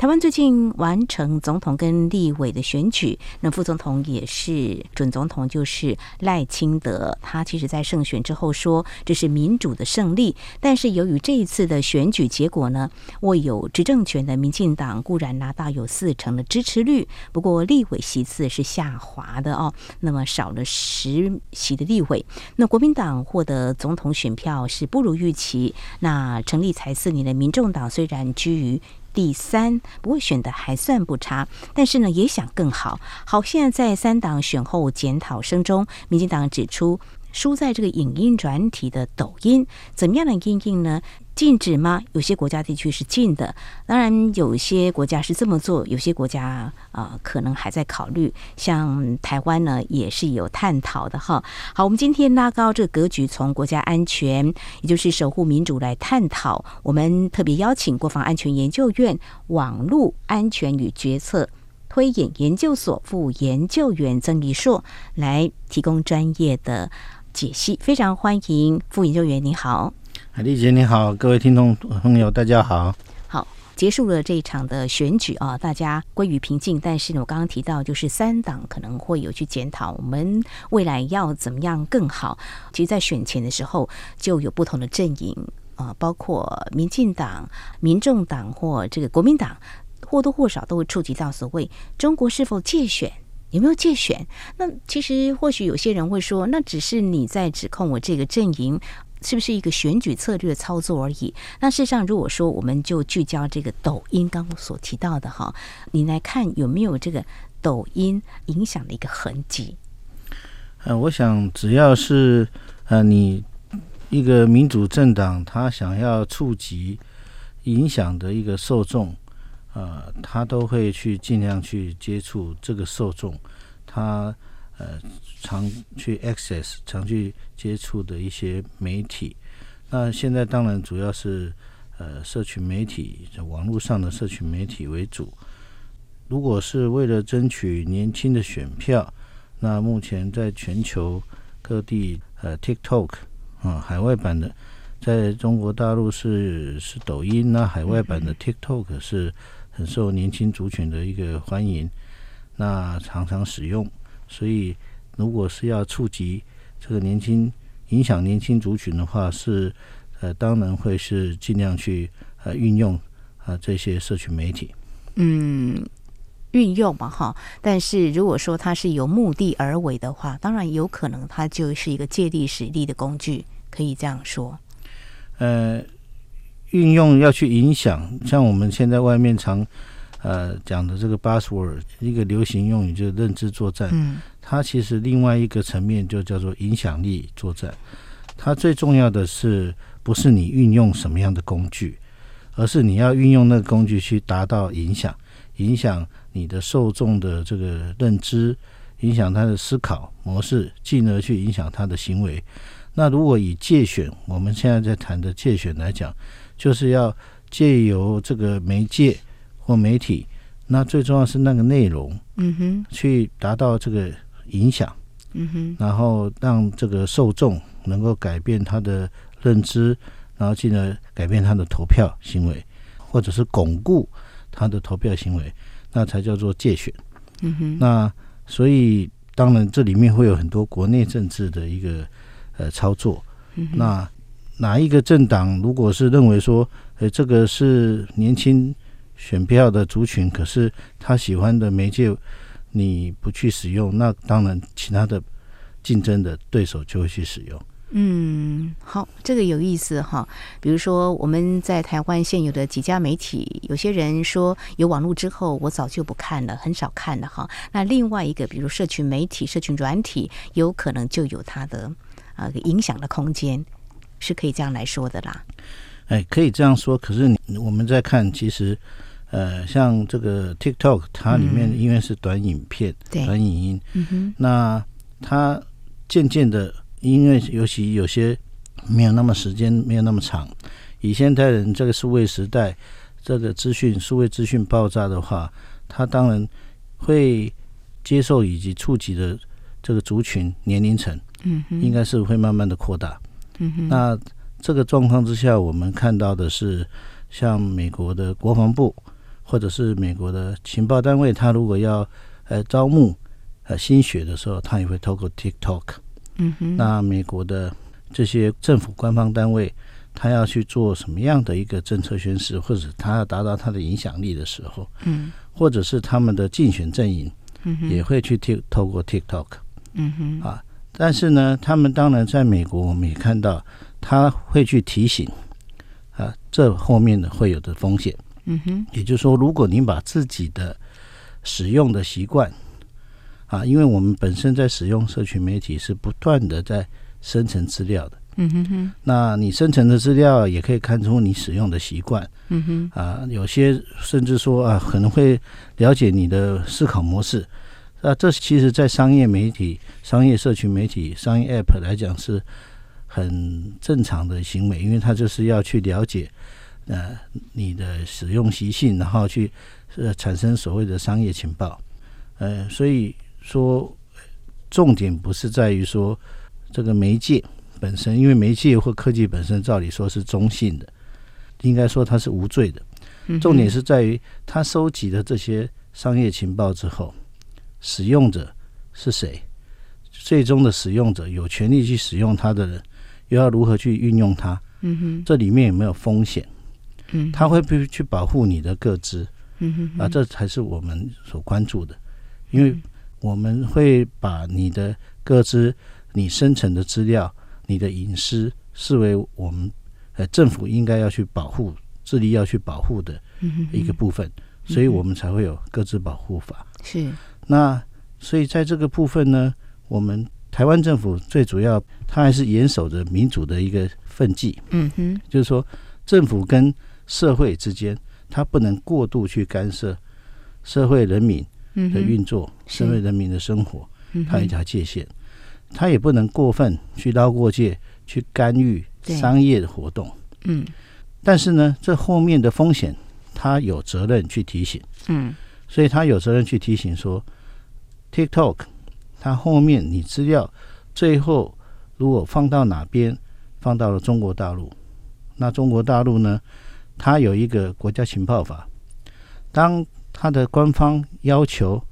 台湾最近完成总统跟立委的选举，那副总统也是准总统，就是赖清德。他其实在胜选之后说这是民主的胜利，但是由于这一次的选举结果呢，握有执政权的民进党固然拿到有四成的支持率，不过立委席次是下滑的哦，那么少了十席的立委。那国民党获得总统选票是不如预期，那成立才四年的民众党虽然居于第三，不会选的还算不差，但是呢也想更好。好，现在在三党选后检讨声中，民进党指出。输在这个影音转体的抖音，怎么样的因应呢？禁止吗？有些国家地区是禁的，当然有些国家是这么做，有些国家啊、可能还在考虑。像台湾呢，也是有探讨的哈。好，我们今天拉高这个格局，从国家安全，也就是守护民主来探讨。我们特别邀请国防安全研究院网络安全与决策推演研究所副研究员曾逸硕来提供专业的。解析，非常欢迎副研究员，你好，海丽姐你好，各位听众朋友大家好。好，结束了这一场的选举啊，大家归于平静。但是呢，我刚刚提到，就是三党可能会有去检讨，我们未来要怎么样更好。其实，在选前的时候就有不同的阵营啊，包括民进党、民众党或这个国民党，或多或少都会触及到所谓中国是否借选。有没有借选？那其实或许有些人会说，那只是你在指控我这个阵营是不是一个选举策略操作而已。那事实上，如果说我们就聚焦这个抖音刚刚所提到的哈，你来看有没有这个抖音影响的一个痕迹？呃，我想只要是呃你一个民主政党，他想要触及影响的一个受众。呃，他都会去尽量去接触这个受众，他呃常去 access 常去接触的一些媒体。那现在当然主要是呃社群媒体，网络上的社群媒体为主。如果是为了争取年轻的选票，那目前在全球各地呃 TikTok 啊、呃、海外版的，在中国大陆是是抖音，那海外版的 TikTok 是。很受年轻族群的一个欢迎，那常常使用，所以如果是要触及这个年轻、影响年轻族群的话，是呃，当然会是尽量去呃运用啊、呃、这些社群媒体。嗯，运用嘛哈，但是如果说它是有目的而为的话，当然有可能它就是一个借力使力的工具，可以这样说。呃。运用要去影响，像我们现在外面常呃讲的这个 buzzword，一个流行用语就是认知作战。嗯，它其实另外一个层面就叫做影响力作战。它最重要的是不是你运用什么样的工具，而是你要运用那个工具去达到影响，影响你的受众的这个认知，影响他的思考模式，进而去影响他的行为。那如果以借选，我们现在在谈的借选来讲。就是要借由这个媒介或媒体，那最重要是那个内容，嗯哼，去达到这个影响，嗯哼，然后让这个受众能够改变他的认知，然后进而改变他的投票行为，或者是巩固他的投票行为，那才叫做借选，嗯哼。那所以当然这里面会有很多国内政治的一个呃操作，嗯，那。哪一个政党如果是认为说，呃，这个是年轻选票的族群，可是他喜欢的媒介你不去使用，那当然其他的竞争的对手就会去使用。嗯，好，这个有意思哈。比如说我们在台湾现有的几家媒体，有些人说有网络之后，我早就不看了，很少看了哈。那另外一个，比如社群媒体、社群软体，有可能就有它的啊影响的空间。是可以这样来说的啦，哎，可以这样说。可是我们在看，其实，呃，像这个 TikTok，它里面因为是短影片、嗯、短影音，那它渐渐的，因为尤其有些没有那么时间，没有那么长。以现代人这个数位时代，这个资讯数位资讯爆炸的话，他当然会接受以及触及的这个族群年龄层，嗯，应该是会慢慢的扩大。嗯哼，那这个状况之下，我们看到的是，像美国的国防部或者是美国的情报单位，他如果要呃招募呃新血的时候，他也会透过 TikTok。嗯哼，那美国的这些政府官方单位。他要去做什么样的一个政策宣示，或者他要达到他的影响力的时候，嗯，或者是他们的竞选阵营，嗯，也会去透透过 TikTok，嗯哼，啊，但是呢，他们当然在美国，我们也看到他会去提醒，啊，这后面的会有的风险，嗯哼，也就是说，如果您把自己的使用的习惯，啊，因为我们本身在使用社群媒体是不断的在生成资料的。嗯哼哼，那你生成的资料也可以看出你使用的习惯。嗯哼，啊，有些甚至说啊，可能会了解你的思考模式。啊，这其实，在商业媒体、商业社群媒体、商业 App 来讲是很正常的行为，因为它就是要去了解呃你的使用习性，然后去呃产生所谓的商业情报。呃，所以说重点不是在于说这个媒介。本身，因为媒介或科技本身，照理说是中性的，应该说它是无罪的。重点是在于他收集的这些商业情报之后，使用者是谁？最终的使用者有权利去使用它的人，又要如何去运用它？嗯哼，这里面有没有风险？嗯，他会不会去保护你的个资？嗯哼，啊，这才是我们所关注的，因为我们会把你的个资、你生成的资料。你的隐私视为我们呃政府应该要去保护、致力要去保护的一个部分，所以我们才会有个资保护法。是那所以在这个部分呢，我们台湾政府最主要，它还是严守着民主的一个分际。嗯哼，就是说政府跟社会之间，它不能过度去干涉社会人民的运作、社会人民的生活，它有一条界限。他也不能过分去捞过界，去干预商业的活动。嗯，但是呢，这后面的风险，他有责任去提醒。嗯，所以他有责任去提醒说，TikTok，它后面你资料最后如果放到哪边，放到了中国大陆，那中国大陆呢，它有一个国家情报法，当他的官方要求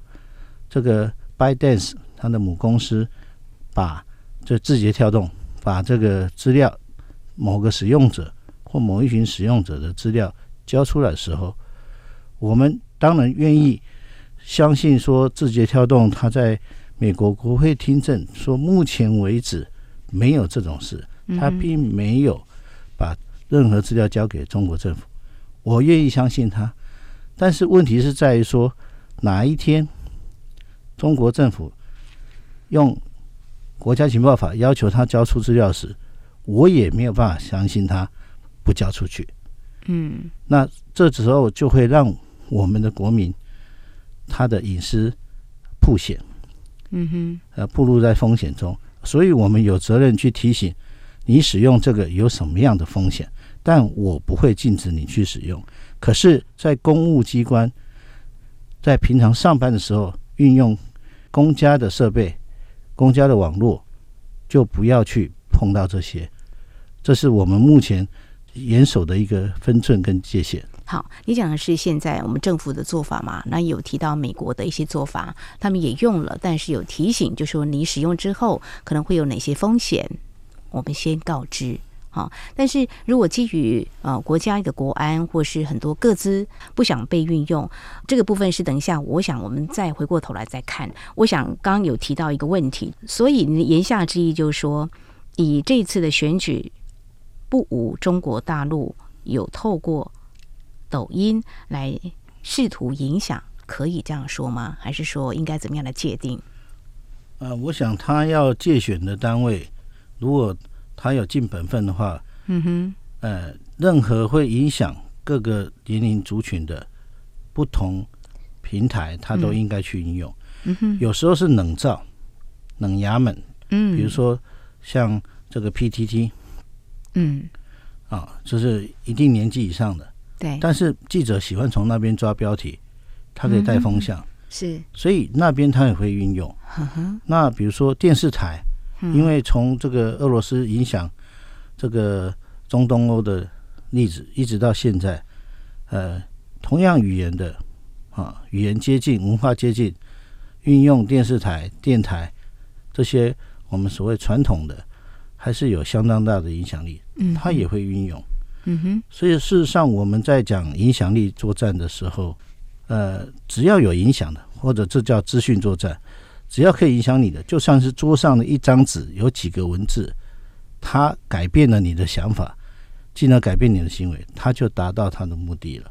这个 ByteDance 它的母公司。把这字节跳动把这个资料，某个使用者或某一群使用者的资料交出来的时候，我们当然愿意相信说字节跳动它在美国国会听证说，目前为止没有这种事，它并没有把任何资料交给中国政府，我愿意相信他。但是问题是在于说，哪一天中国政府用国家情报法要求他交出资料时，我也没有办法相信他不交出去。嗯，那这时候就会让我们的国民他的隐私曝险。嗯哼，呃，暴露在风险中，所以我们有责任去提醒你使用这个有什么样的风险。但我不会禁止你去使用。可是，在公务机关在平常上班的时候，运用公家的设备。公家的网络就不要去碰到这些，这是我们目前严守的一个分寸跟界限。好，你讲的是现在我们政府的做法嘛？那有提到美国的一些做法，他们也用了，但是有提醒，就说你使用之后可能会有哪些风险，我们先告知。好，但是如果基于呃国家的国安或是很多个资不想被运用，这个部分是等一下，我想我们再回过头来再看。我想刚有提到一个问题，所以你言下之意就是说，以这次的选举不无中国大陆有透过抖音来试图影响，可以这样说吗？还是说应该怎么样来界定？呃，我想他要借选的单位，如果。他有尽本分的话，嗯哼，呃，任何会影响各个年龄族群的不同平台，他都应该去应用。嗯哼，有时候是冷灶、冷衙门，嗯，比如说像这个 PTT，嗯，啊，就是一定年纪以上的。对。但是记者喜欢从那边抓标题，他可以带风向。嗯、是。所以那边他也会运用。呵呵那比如说电视台，因为从这个俄罗斯影响这个中东欧的例子，一直到现在，呃，同样语言的啊，语言接近，文化接近。运用电视台、电台这些我们所谓传统的，还是有相当大的影响力。嗯，它也会运用。嗯哼。所以事实上，我们在讲影响力作战的时候，呃，只要有影响的，或者这叫资讯作战，只要可以影响你的，就算是桌上的一张纸，有几个文字，它改变了你的想法，进而改变你的行为，它就达到它的目的了。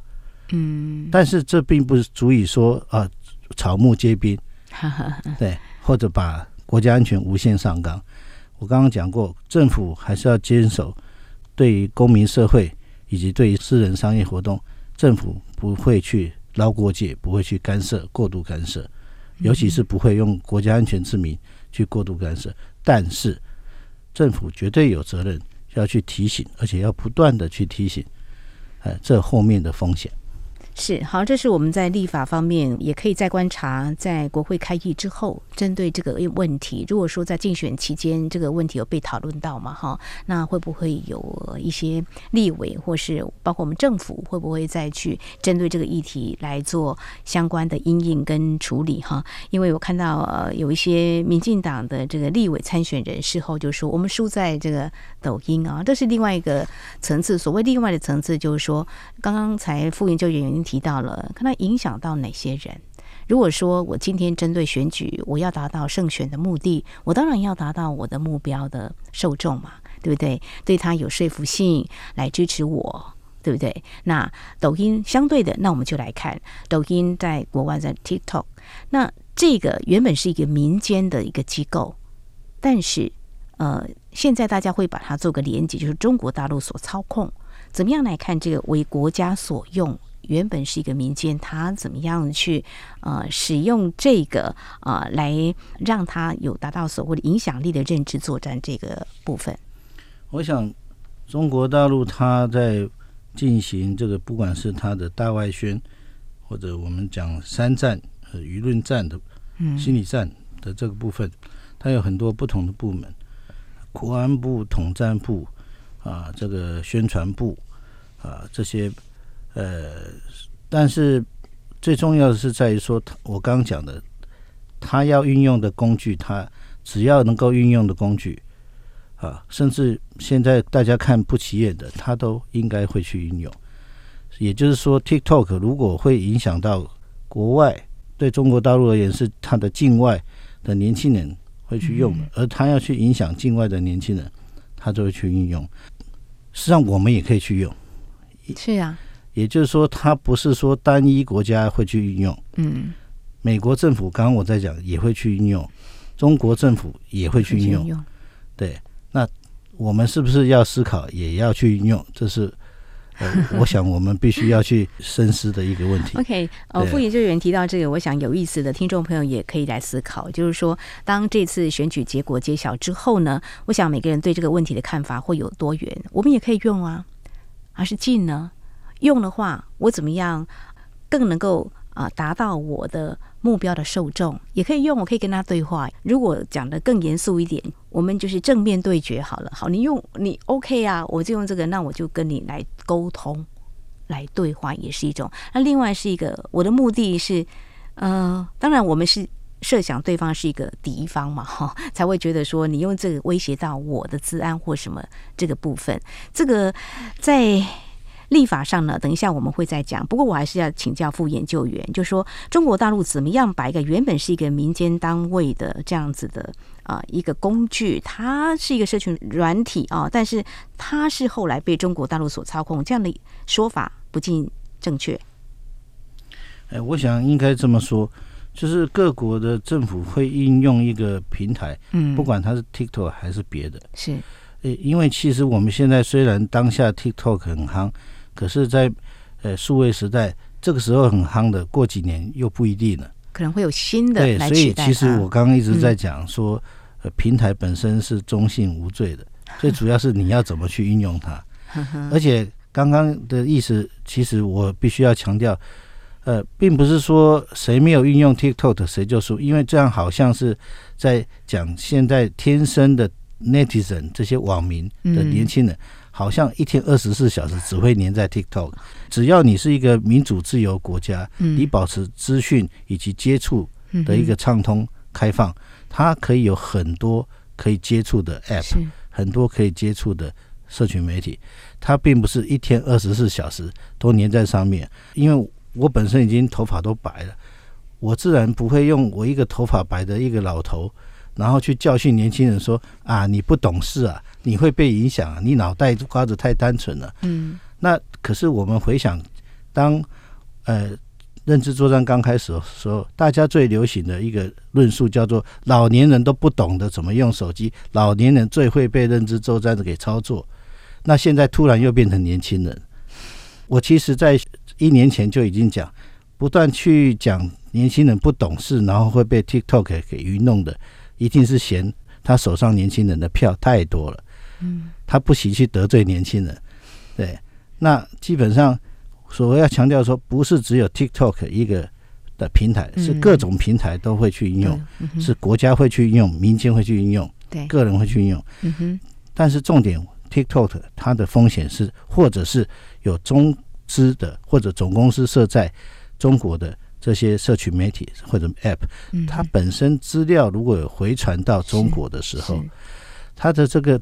嗯。但是这并不是足以说啊，草木皆兵。对，或者把国家安全无限上纲。我刚刚讲过，政府还是要坚守对于公民社会以及对于私人商业活动，政府不会去捞过界，不会去干涉、过度干涉，尤其是不会用国家安全之名去过度干涉。但是，政府绝对有责任要去提醒，而且要不断的去提醒，哎，这后面的风险。是好，这是我们在立法方面也可以再观察，在国会开议之后，针对这个问题，如果说在竞选期间这个问题有被讨论到嘛，哈，那会不会有一些立委或是包括我们政府会不会再去针对这个议题来做相关的因应跟处理哈？因为我看到呃有一些民进党的这个立委参选人事后就说，我们输在这个抖音啊，这是另外一个层次。所谓另外的层次，就是说刚刚才副研究员。提到了，看它影响到哪些人？如果说我今天针对选举，我要达到胜选的目的，我当然要达到我的目标的受众嘛，对不对？对他有说服性来支持我，对不对？那抖音相对的，那我们就来看抖音在国外在 TikTok，那这个原本是一个民间的一个机构，但是呃，现在大家会把它做个连结，就是中国大陆所操控，怎么样来看这个为国家所用？原本是一个民间，他怎么样去呃使用这个呃来让他有达到所谓的影响力的认知作战这个部分？我想，中国大陆他在进行这个，不管是他的大外宣，或者我们讲三战和舆论战的心理战的这个部分，它有很多不同的部门，国安部、统战部啊，这个宣传部啊这些。呃，但是最重要的是在于说，我刚刚讲的，他要运用的工具，他只要能够运用的工具啊，甚至现在大家看不起眼的，他都应该会去运用。也就是说，TikTok 如果会影响到国外，对中国大陆而言是他的境外的年轻人会去用的，而他要去影响境外的年轻人，他就会去运用。实际上，我们也可以去用。是啊。也就是说，它不是说单一国家会去运用。嗯，美国政府刚刚我在讲也会去运用，中国政府也会去运用。对，那我们是不是要思考也要去运用？这是呃，我想我们必须要去深思的一个问题。OK，呃，副研究员提到这个，我想有意思的听众朋友也可以来思考，就是说，当这次选举结果揭晓之后呢，我想每个人对这个问题的看法会有多远？我们也可以用啊，还是近呢？用的话，我怎么样更能够啊达到我的目标的受众？也可以用，我可以跟他对话。如果讲得更严肃一点，我们就是正面对决好了。好，你用你 OK 啊，我就用这个，那我就跟你来沟通，来对话也是一种。那另外是一个，我的目的是，呃，当然我们是设想对方是一个敌方嘛，哈，才会觉得说你用这个威胁到我的治安或什么这个部分，这个在。立法上呢，等一下我们会再讲。不过我还是要请教副研究员，就说中国大陆怎么样把一个原本是一个民间单位的这样子的啊一个工具，它是一个社群软体啊，但是它是后来被中国大陆所操控，这样的说法不尽正确。哎，我想应该这么说，就是各国的政府会应用一个平台，嗯，不管它是 TikTok 还是别的，是，因为其实我们现在虽然当下 TikTok 很夯。可是，在呃数位时代，这个时候很夯的，过几年又不一定了，可能会有新的对，所以其实我刚刚一直在讲说，呃，平台本身是中性无罪的，最主要是你要怎么去运用它。而且刚刚的意思，其实我必须要强调，呃，并不是说谁没有运用 TikTok 谁就输，因为这样好像是在讲现在天生的 netizen 这些网民的年轻人。好像一天二十四小时只会黏在 TikTok，只要你是一个民主自由国家，你保持资讯以及接触的一个畅通开放，它可以有很多可以接触的 App，很多可以接触的社群媒体，它并不是一天二十四小时都黏在上面。因为我本身已经头发都白了，我自然不会用我一个头发白的一个老头，然后去教训年轻人说啊，你不懂事啊。你会被影响啊！你脑袋瓜子太单纯了。嗯，那可是我们回想，当呃认知作战刚开始的时候，大家最流行的一个论述叫做“老年人都不懂得怎么用手机，老年人最会被认知作战的给操作”。那现在突然又变成年轻人。我其实在一年前就已经讲，不断去讲年轻人不懂事，然后会被 TikTok 给愚弄的，一定是嫌他手上年轻人的票太多了。嗯，他不惜去得罪年轻人，对，那基本上所谓要强调说，不是只有 TikTok 一个的平台，是各种平台都会去应用，是国家会去应用，民间会去应用，对，个人会去应用。嗯哼，但是重点，TikTok 它的风险是，或者是有中资的或者总公司设在中国的这些社群媒体或者 App，它本身资料如果有回传到中国的时候，它的这个。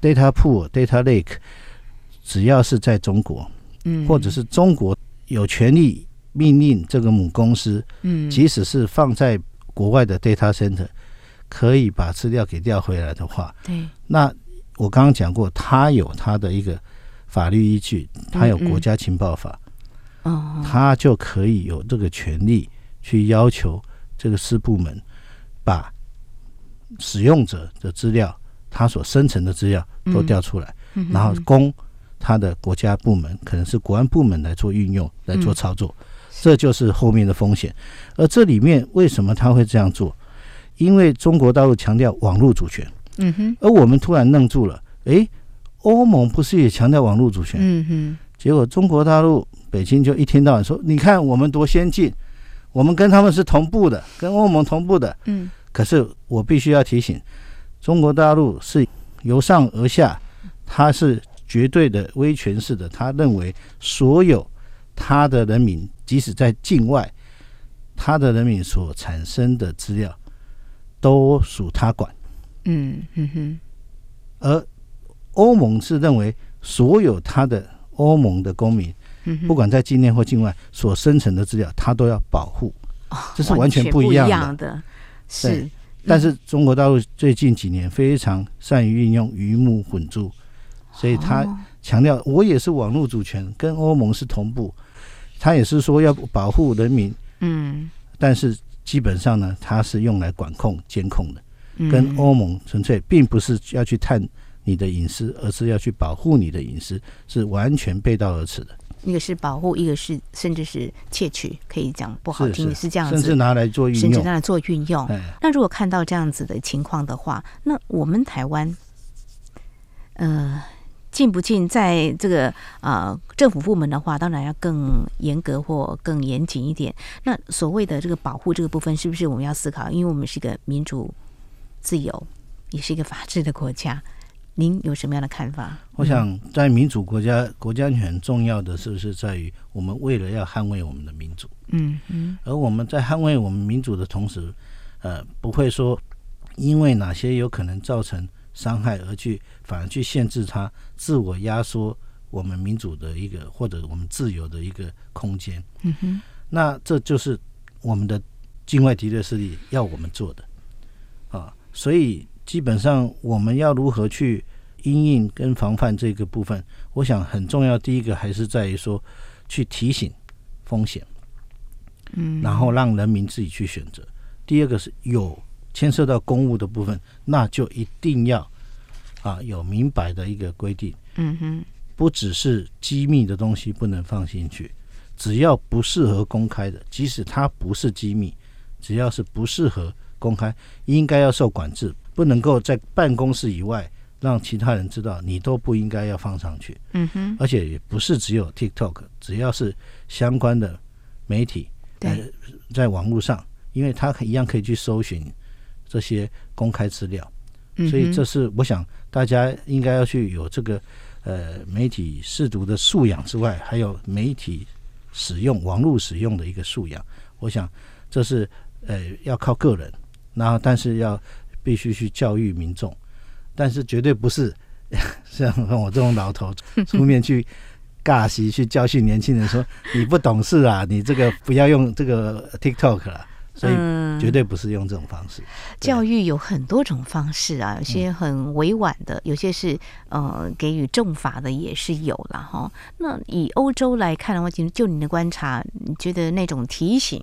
Data pool、Data Lake，只要是在中国，嗯，或者是中国有权利命令这个母公司，嗯，即使是放在国外的 Data Center，可以把资料给调回来的话，对，那我刚刚讲过，它有它的一个法律依据，它有国家情报法，哦，它就可以有这个权利去要求这个私部门把使用者的资料。他所生成的资料都调出来，然后供他的国家部门，可能是国安部门来做运用、来做操作，这就是后面的风险。而这里面为什么他会这样做？因为中国大陆强调网络主权，嗯哼，而我们突然愣住了。诶，欧盟不是也强调网络主权？嗯哼，结果中国大陆北京就一天到晚说：“你看我们多先进，我们跟他们是同步的，跟欧盟同步的。”嗯，可是我必须要提醒。中国大陆是由上而下，他是绝对的威权式的。他认为所有他的人民，即使在境外，他的人民所产生的资料都属他管。嗯嗯哼。而欧盟是认为所有他的欧盟的公民，不管在境内或境外所生成的资料，他都要保护。这是完全不一样的。是。但是中国大陆最近几年非常善于运用鱼目混珠，所以他强调我也是网络主权，跟欧盟是同步。他也是说要保护人民，嗯，但是基本上呢，它是用来管控、监控的，跟欧盟纯粹并不是要去探你的隐私，而是要去保护你的隐私，是完全背道而驰的。一个是保护，一个是甚至是窃取，可以讲不好听，是这样子，甚至拿来做运用，甚至拿来做运用。那如果看到这样子的情况的话，那我们台湾，呃，进不进在这个啊、呃、政府部门的话，当然要更严格或更严谨一点。那所谓的这个保护这个部分，是不是我们要思考？因为我们是一个民主、自由，也是一个法治的国家。您有什么样的看法？我想，在民主国家，国家很重要的是不是在于我们为了要捍卫我们的民主？嗯嗯。而我们在捍卫我们民主的同时，呃，不会说因为哪些有可能造成伤害而去反而去限制它，自我压缩我们民主的一个或者我们自由的一个空间。嗯哼。那这就是我们的境外敌对势力要我们做的啊，所以。基本上，我们要如何去因应跟防范这个部分，我想很重要。第一个还是在于说，去提醒风险，嗯，然后让人民自己去选择。第二个是有牵涉到公务的部分，那就一定要啊有明白的一个规定，嗯哼，不只是机密的东西不能放进去，只要不适合公开的，即使它不是机密，只要是不适合公开，应该要受管制。不能够在办公室以外让其他人知道，你都不应该要放上去。嗯哼，而且也不是只有 TikTok，只要是相关的媒体，对，呃，在网络上，因为他一样可以去搜寻这些公开资料，所以这是我想大家应该要去有这个呃媒体试读的素养之外，还有媒体使用网络使用的一个素养。我想这是呃要靠个人，然后但是要必须去教育民众，但是绝对不是 像我这种老头出面去尬戏去教训年轻人说你不懂事啊，你这个不要用这个 TikTok 了。所以绝对不是用这种方式。教育有很多种方式啊，有些很委婉的，有些是呃给予重罚的也是有了哈。那以欧洲来看的话，就就你的观察，你觉得那种提醒，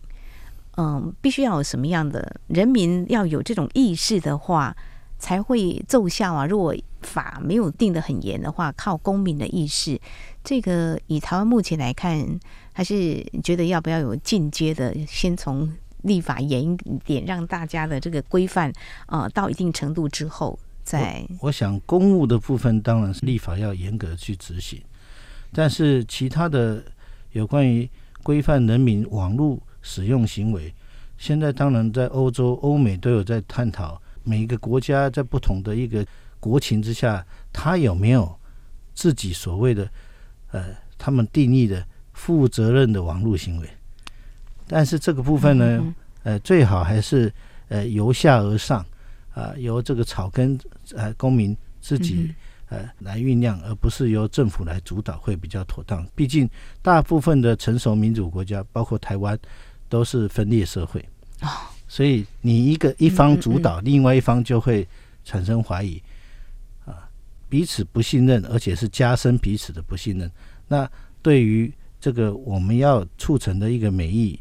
嗯，必须要有什么样的人民要有这种意识的话，才会奏效啊？如果法没有定得很严的话，靠公民的意识，这个以台湾目前来看，还是觉得要不要有进阶的，先从。立法严一点，让大家的这个规范啊、到一定程度之后再。我想公务的部分当然是立法要严格去执行，但是其他的有关于规范人民网络使用行为，现在当然在欧洲、欧美都有在探讨，每一个国家在不同的一个国情之下，他有没有自己所谓的呃，他们定义的负责任的网络行为。但是这个部分呢，呃，最好还是呃由下而上啊、呃，由这个草根呃公民自己呃来酝酿，而不是由政府来主导，会比较妥当。毕竟大部分的成熟民主国家，包括台湾，都是分裂社会啊，所以你一个一方主导，另外一方就会产生怀疑啊，彼此不信任，而且是加深彼此的不信任。那对于这个我们要促成的一个美意。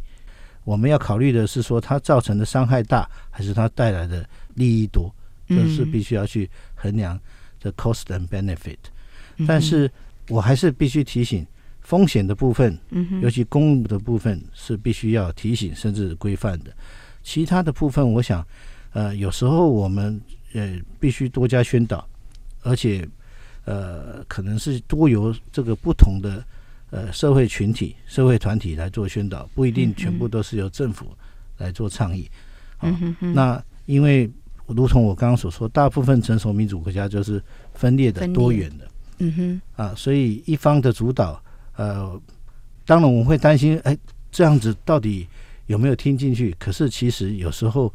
我们要考虑的是说，它造成的伤害大，还是它带来的利益多？这是必须要去衡量的 cost and benefit。但是我还是必须提醒，风险的部分，尤其公务的部分是必须要提醒甚至规范的。其他的部分，我想，呃，有时候我们呃必须多加宣导，而且呃，可能是多由这个不同的。呃，社会群体、社会团体来做宣导，不一定全部都是由政府来做倡议。好、嗯哦，那因为如同我刚刚所说，大部分成熟民主国家就是分裂的、多元的。嗯哼，啊，所以一方的主导，呃，当然我们会担心，哎，这样子到底有没有听进去？可是其实有时候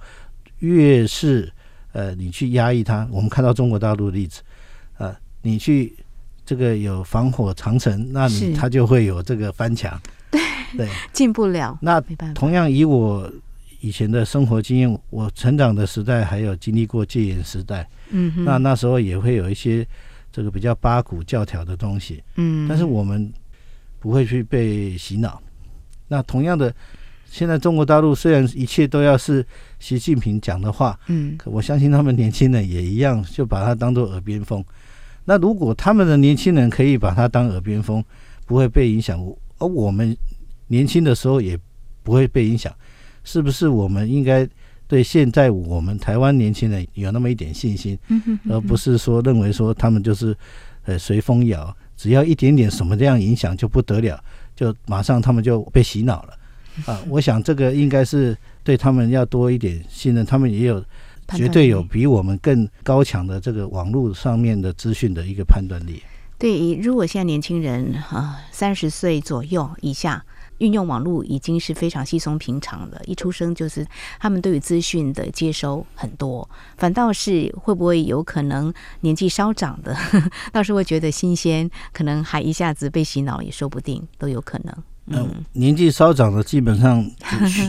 越是呃，你去压抑它，我们看到中国大陆的例子，啊、呃，你去。这个有防火长城，那你它就会有这个翻墙，对对，进不了。那同样以我以前的生活经验，我成长的时代还有经历过戒严时代，嗯哼，那那时候也会有一些这个比较八股教条的东西，嗯，但是我们不会去被洗脑。那同样的，现在中国大陆虽然一切都要是习近平讲的话，嗯，可我相信他们年轻人也一样，就把它当做耳边风。那如果他们的年轻人可以把它当耳边风，不会被影响，而我们年轻的时候也不会被影响，是不是？我们应该对现在我们台湾年轻人有那么一点信心，而不是说认为说他们就是呃随风摇，只要一点点什么这样影响就不得了，就马上他们就被洗脑了 啊！我想这个应该是对他们要多一点信任，他们也有。绝对有比我们更高强的这个网络上面的资讯的一个判断力。对，如果现在年轻人啊三十岁左右以下运用网络已经是非常稀松平常的，一出生就是他们对于资讯的接收很多，反倒是会不会有可能年纪稍长的，倒是会觉得新鲜，可能还一下子被洗脑也说不定，都有可能。嗯，年纪稍长的基本上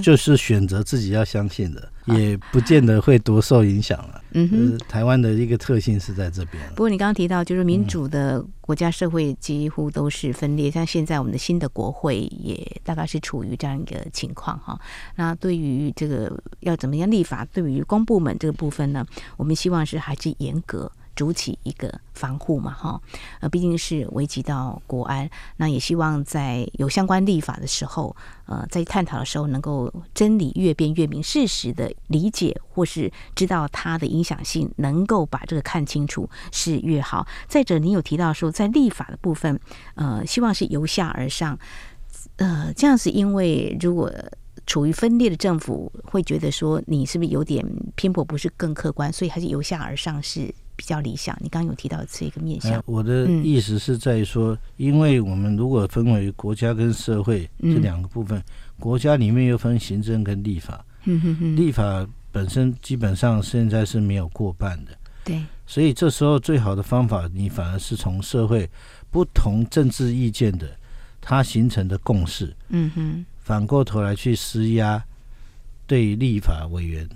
就 是选择自己要相信的，也不见得会多受影响了。嗯哼，台湾的一个特性是在这边。不过你刚刚提到，就是民主的国家社会几乎都是分裂，像现在我们的新的国会也大概是处于这样一个情况哈。那对于这个要怎么样立法，对于公部门这个部分呢，我们希望是还是严格。筑起一个防护嘛，哈，呃，毕竟是危及到国安，那也希望在有相关立法的时候，呃，在探讨的时候能够真理越辩越明，事实的理解或是知道它的影响性，能够把这个看清楚是越好。再者，你有提到说在立法的部分，呃，希望是由下而上，呃，这样是因为如果。处于分裂的政府会觉得说，你是不是有点偏颇，不是更客观，所以还是由下而上是比较理想。你刚刚有提到这个面向，我的意思是在于说，因为我们如果分为国家跟社会这两个部分，国家里面又分行政跟立法，立法本身基本上现在是没有过半的，对，所以这时候最好的方法，你反而是从社会不同政治意见的它形成的共识，嗯哼。反过头来去施压，对立法委员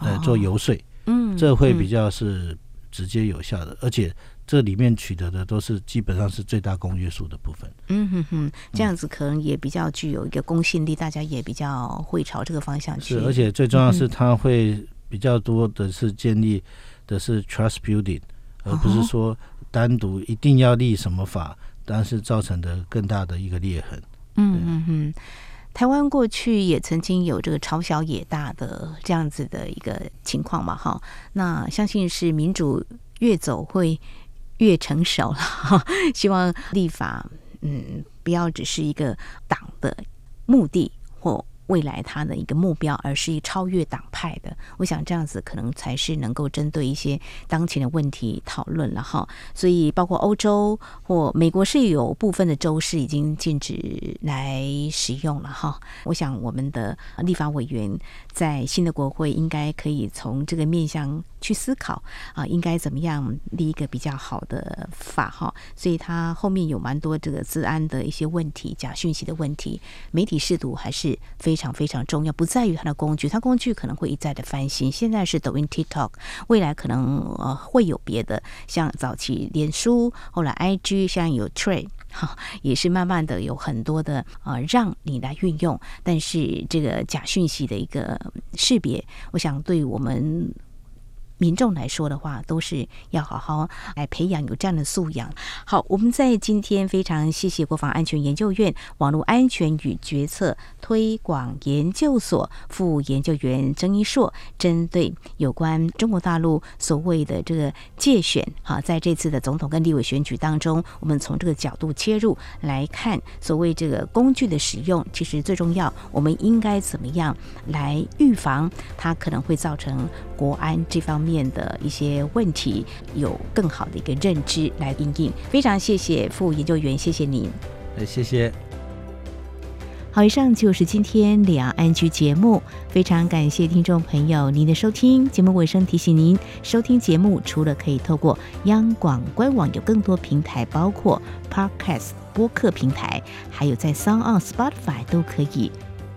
呃做游说，嗯，这会比较是直接有效的，而且这里面取得的都是基本上是最大公约数的部分。嗯哼哼，这样子可能也比较具有一个公信力，大家也比较会朝这个方向去。是，而且最重要是它会比较多的是建立的是 trust building，而不是说单独一定要立什么法，但是造成的更大的一个裂痕。嗯嗯嗯。台湾过去也曾经有这个朝小野大的这样子的一个情况嘛，哈，那相信是民主越走会越成熟了，哈，希望立法，嗯，不要只是一个党的目的或。未来他的一个目标，而是一超越党派的。我想这样子可能才是能够针对一些当前的问题讨论了哈。所以包括欧洲或美国是有部分的州市已经禁止来使用了哈。我想我们的立法委员在新的国会应该可以从这个面向去思考啊，应该怎么样立一个比较好的法哈。所以它后面有蛮多这个治安的一些问题、假讯息的问题，媒体试图还是非非常非常重要，不在于它的工具，它工具可能会一再的翻新。现在是抖音、TikTok，未来可能呃会有别的，像早期脸书，后来 IG，现在有 Trade 哈，也是慢慢的有很多的呃让你来运用。但是这个假讯息的一个识别，我想对我们。民众来说的话，都是要好好来培养有这样的素养。好，我们在今天非常谢谢国防安全研究院网络安全与决策推广研究所副研究员曾一硕，针对有关中国大陆所谓的这个介选，哈，在这次的总统跟立委选举当中，我们从这个角度切入来看，所谓这个工具的使用，其实最重要，我们应该怎么样来预防它可能会造成国安这方面。面的一些问题，有更好的一个认知来应应。非常谢谢副研究员，谢谢您。哎，谢谢。好，以上就是今天两岸 ING 节目，非常感谢听众朋友您的收听。节目尾声提醒您，收听节目除了可以透过央广官网，有更多平台，包括 Podcast 播客平台，还有在 Sound On Spotify 都可以。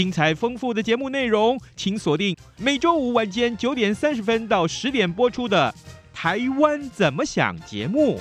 精彩丰富的节目内容，请锁定每周五晚间九点三十分到十点播出的《台湾怎么想》节目。